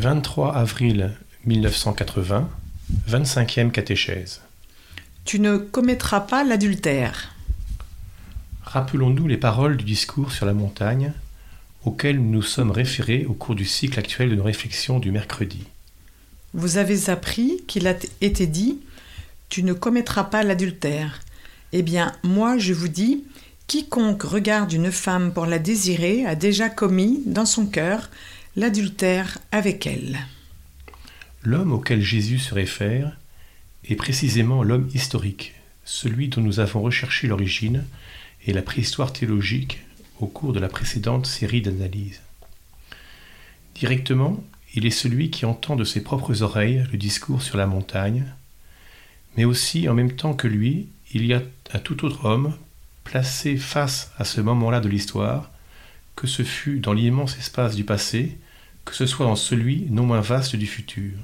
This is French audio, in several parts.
23 avril 1980, 25e catéchèse. Tu ne commettras pas l'adultère. Rappelons-nous les paroles du discours sur la montagne auxquelles nous nous sommes référés au cours du cycle actuel de nos réflexions du mercredi. Vous avez appris qu'il a été dit Tu ne commettras pas l'adultère. Eh bien, moi je vous dis Quiconque regarde une femme pour la désirer a déjà commis, dans son cœur, l'adultère avec elle. L'homme auquel Jésus se réfère est précisément l'homme historique, celui dont nous avons recherché l'origine et la préhistoire théologique au cours de la précédente série d'analyses. Directement, il est celui qui entend de ses propres oreilles le discours sur la montagne, mais aussi en même temps que lui, il y a un tout autre homme placé face à ce moment-là de l'histoire, que ce fut dans l'immense espace du passé, que ce soit dans celui non moins vaste du futur.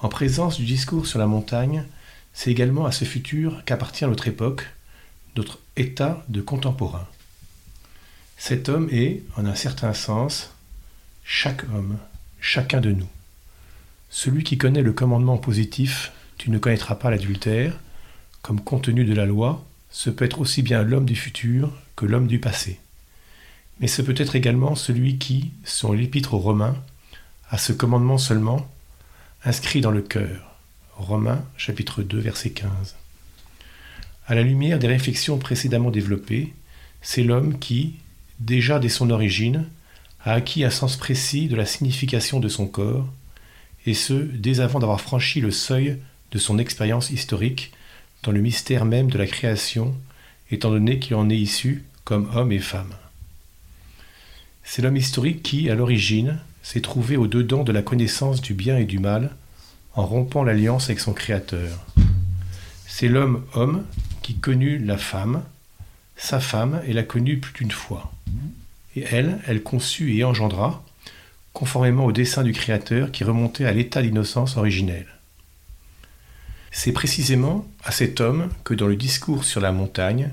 En présence du discours sur la montagne, c'est également à ce futur qu'appartient notre époque, notre état de contemporain. Cet homme est, en un certain sens, chaque homme, chacun de nous. Celui qui connaît le commandement positif Tu ne connaîtras pas l'adultère, comme contenu de la loi, ce peut être aussi bien l'homme du futur que l'homme du passé. Mais ce peut être également celui qui, selon l'épître aux Romains, a ce commandement seulement inscrit dans le cœur. Romains chapitre 2 verset 15. À la lumière des réflexions précédemment développées, c'est l'homme qui, déjà dès son origine, a acquis un sens précis de la signification de son corps, et ce, dès avant d'avoir franchi le seuil de son expérience historique dans le mystère même de la création, étant donné qu'il en est issu comme homme et femme. C'est l'homme historique qui, à l'origine, s'est trouvé au-dedans de la connaissance du bien et du mal, en rompant l'alliance avec son Créateur. C'est l'homme-homme qui connut la femme, sa femme, et la connut plus d'une fois. Et elle, elle conçut et engendra, conformément au dessein du Créateur qui remontait à l'état d'innocence originelle. C'est précisément à cet homme que dans le discours sur la montagne,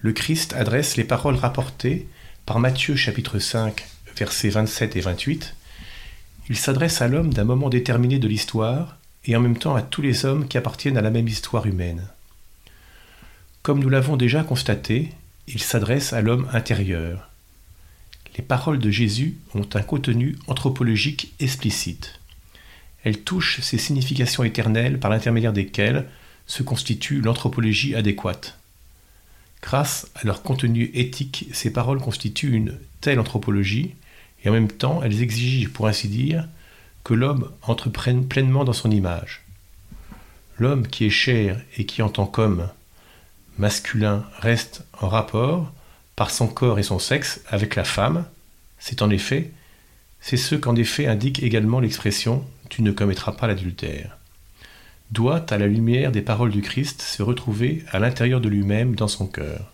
le Christ adresse les paroles rapportées par Matthieu chapitre 5 versets 27 et 28. Il s'adresse à l'homme d'un moment déterminé de l'histoire et en même temps à tous les hommes qui appartiennent à la même histoire humaine. Comme nous l'avons déjà constaté, il s'adresse à l'homme intérieur. Les paroles de Jésus ont un contenu anthropologique explicite. Elles touchent ces significations éternelles par l'intermédiaire desquelles se constitue l'anthropologie adéquate. Grâce à leur contenu éthique, ces paroles constituent une telle anthropologie, et en même temps elles exigent, pour ainsi dire, que l'homme entreprenne pleinement dans son image. L'homme qui est chair et qui en tant qu'homme masculin reste en rapport, par son corps et son sexe, avec la femme, c'est en effet, c'est ce qu'en effet indique également l'expression Tu ne commettras pas l'adultère doit, à la lumière des paroles du Christ, se retrouver à l'intérieur de lui-même dans son cœur.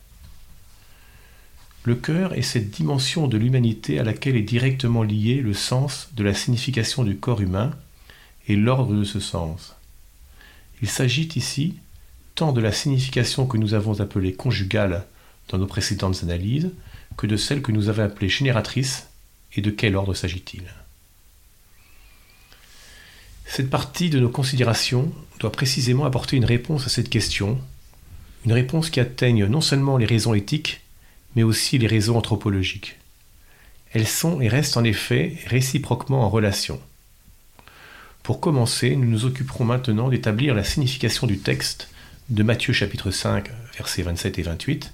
Le cœur est cette dimension de l'humanité à laquelle est directement lié le sens de la signification du corps humain et l'ordre de ce sens. Il s'agit ici tant de la signification que nous avons appelée conjugale dans nos précédentes analyses que de celle que nous avons appelée génératrice et de quel ordre s'agit-il cette partie de nos considérations doit précisément apporter une réponse à cette question, une réponse qui atteigne non seulement les raisons éthiques, mais aussi les raisons anthropologiques. Elles sont et restent en effet réciproquement en relation. Pour commencer, nous nous occuperons maintenant d'établir la signification du texte de Matthieu chapitre 5, versets 27 et 28,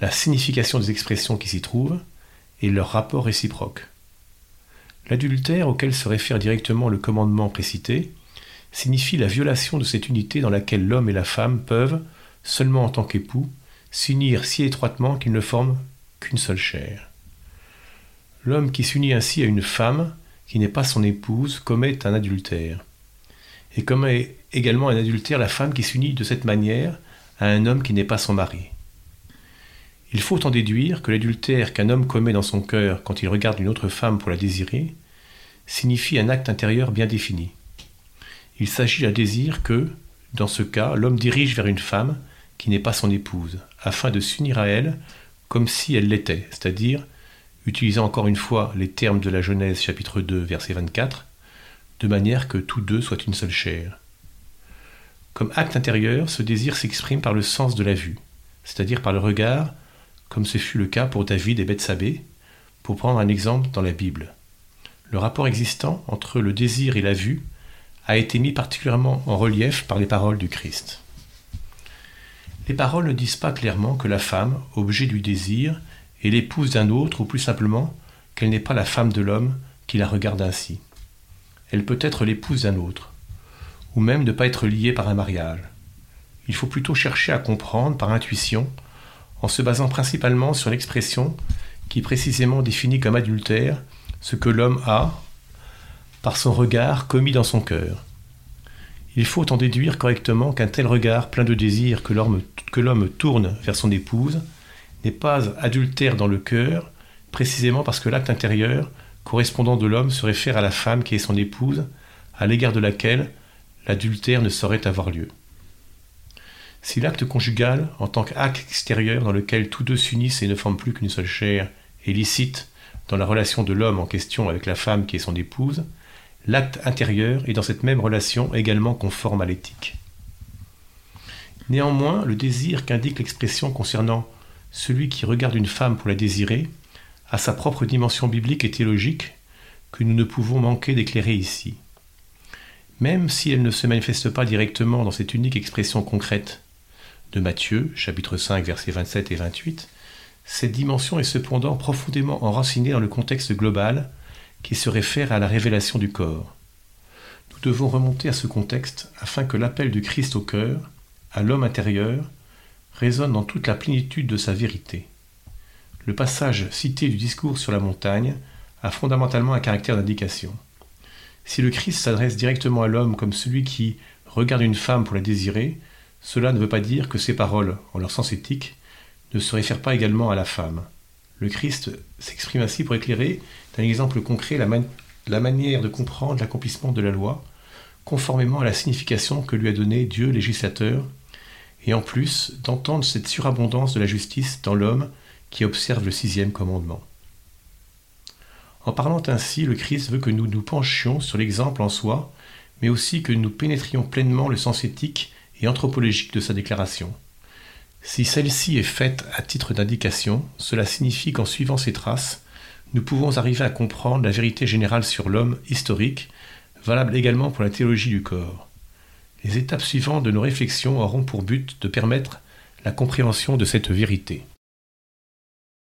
la signification des expressions qui s'y trouvent et leur rapport réciproque. L'adultère auquel se réfère directement le commandement précité signifie la violation de cette unité dans laquelle l'homme et la femme peuvent, seulement en tant qu'époux, s'unir si étroitement qu'ils ne forment qu'une seule chair. L'homme qui s'unit ainsi à une femme qui n'est pas son épouse commet un adultère. Et commet également un adultère la femme qui s'unit de cette manière à un homme qui n'est pas son mari. Il faut en déduire que l'adultère qu'un homme commet dans son cœur quand il regarde une autre femme pour la désirer signifie un acte intérieur bien défini. Il s'agit d'un désir que, dans ce cas, l'homme dirige vers une femme qui n'est pas son épouse, afin de s'unir à elle comme si elle l'était, c'est-à-dire utilisant encore une fois les termes de la Genèse chapitre 2 verset 24, de manière que tous deux soient une seule chair. Comme acte intérieur, ce désir s'exprime par le sens de la vue, c'est-à-dire par le regard, comme ce fut le cas pour David et Bethsabée, pour prendre un exemple dans la Bible. Le rapport existant entre le désir et la vue a été mis particulièrement en relief par les paroles du Christ. Les paroles ne disent pas clairement que la femme, objet du désir, est l'épouse d'un autre, ou plus simplement qu'elle n'est pas la femme de l'homme qui la regarde ainsi. Elle peut être l'épouse d'un autre, ou même ne pas être liée par un mariage. Il faut plutôt chercher à comprendre par intuition, en se basant principalement sur l'expression qui précisément définit comme adultère ce que l'homme a, par son regard commis dans son cœur. Il faut en déduire correctement qu'un tel regard plein de désir que l'homme tourne vers son épouse n'est pas adultère dans le cœur, précisément parce que l'acte intérieur correspondant de l'homme se réfère à la femme qui est son épouse, à l'égard de laquelle l'adultère ne saurait avoir lieu. Si l'acte conjugal, en tant qu'acte extérieur dans lequel tous deux s'unissent et ne forment plus qu'une seule chair, est licite dans la relation de l'homme en question avec la femme qui est son épouse, l'acte intérieur est dans cette même relation également conforme à l'éthique. Néanmoins, le désir qu'indique l'expression concernant celui qui regarde une femme pour la désirer a sa propre dimension biblique et théologique que nous ne pouvons manquer d'éclairer ici. Même si elle ne se manifeste pas directement dans cette unique expression concrète de Matthieu, chapitre 5, versets 27 et 28, cette dimension est cependant profondément enracinée dans le contexte global qui se réfère à la révélation du corps. Nous devons remonter à ce contexte afin que l'appel du Christ au cœur, à l'homme intérieur, résonne dans toute la plénitude de sa vérité. Le passage cité du discours sur la montagne a fondamentalement un caractère d'indication. Si le Christ s'adresse directement à l'homme comme celui qui regarde une femme pour la désirer, cela ne veut pas dire que ses paroles, en leur sens éthique, ne se réfèrent pas également à la femme. Le Christ s'exprime ainsi pour éclairer d'un exemple concret la, la manière de comprendre l'accomplissement de la loi, conformément à la signification que lui a donnée Dieu législateur, et en plus d'entendre cette surabondance de la justice dans l'homme qui observe le sixième commandement. En parlant ainsi, le Christ veut que nous nous penchions sur l'exemple en soi, mais aussi que nous pénétrions pleinement le sens éthique anthropologique de sa déclaration. Si celle-ci est faite à titre d'indication, cela signifie qu'en suivant ces traces, nous pouvons arriver à comprendre la vérité générale sur l'homme historique, valable également pour la théologie du corps. Les étapes suivantes de nos réflexions auront pour but de permettre la compréhension de cette vérité.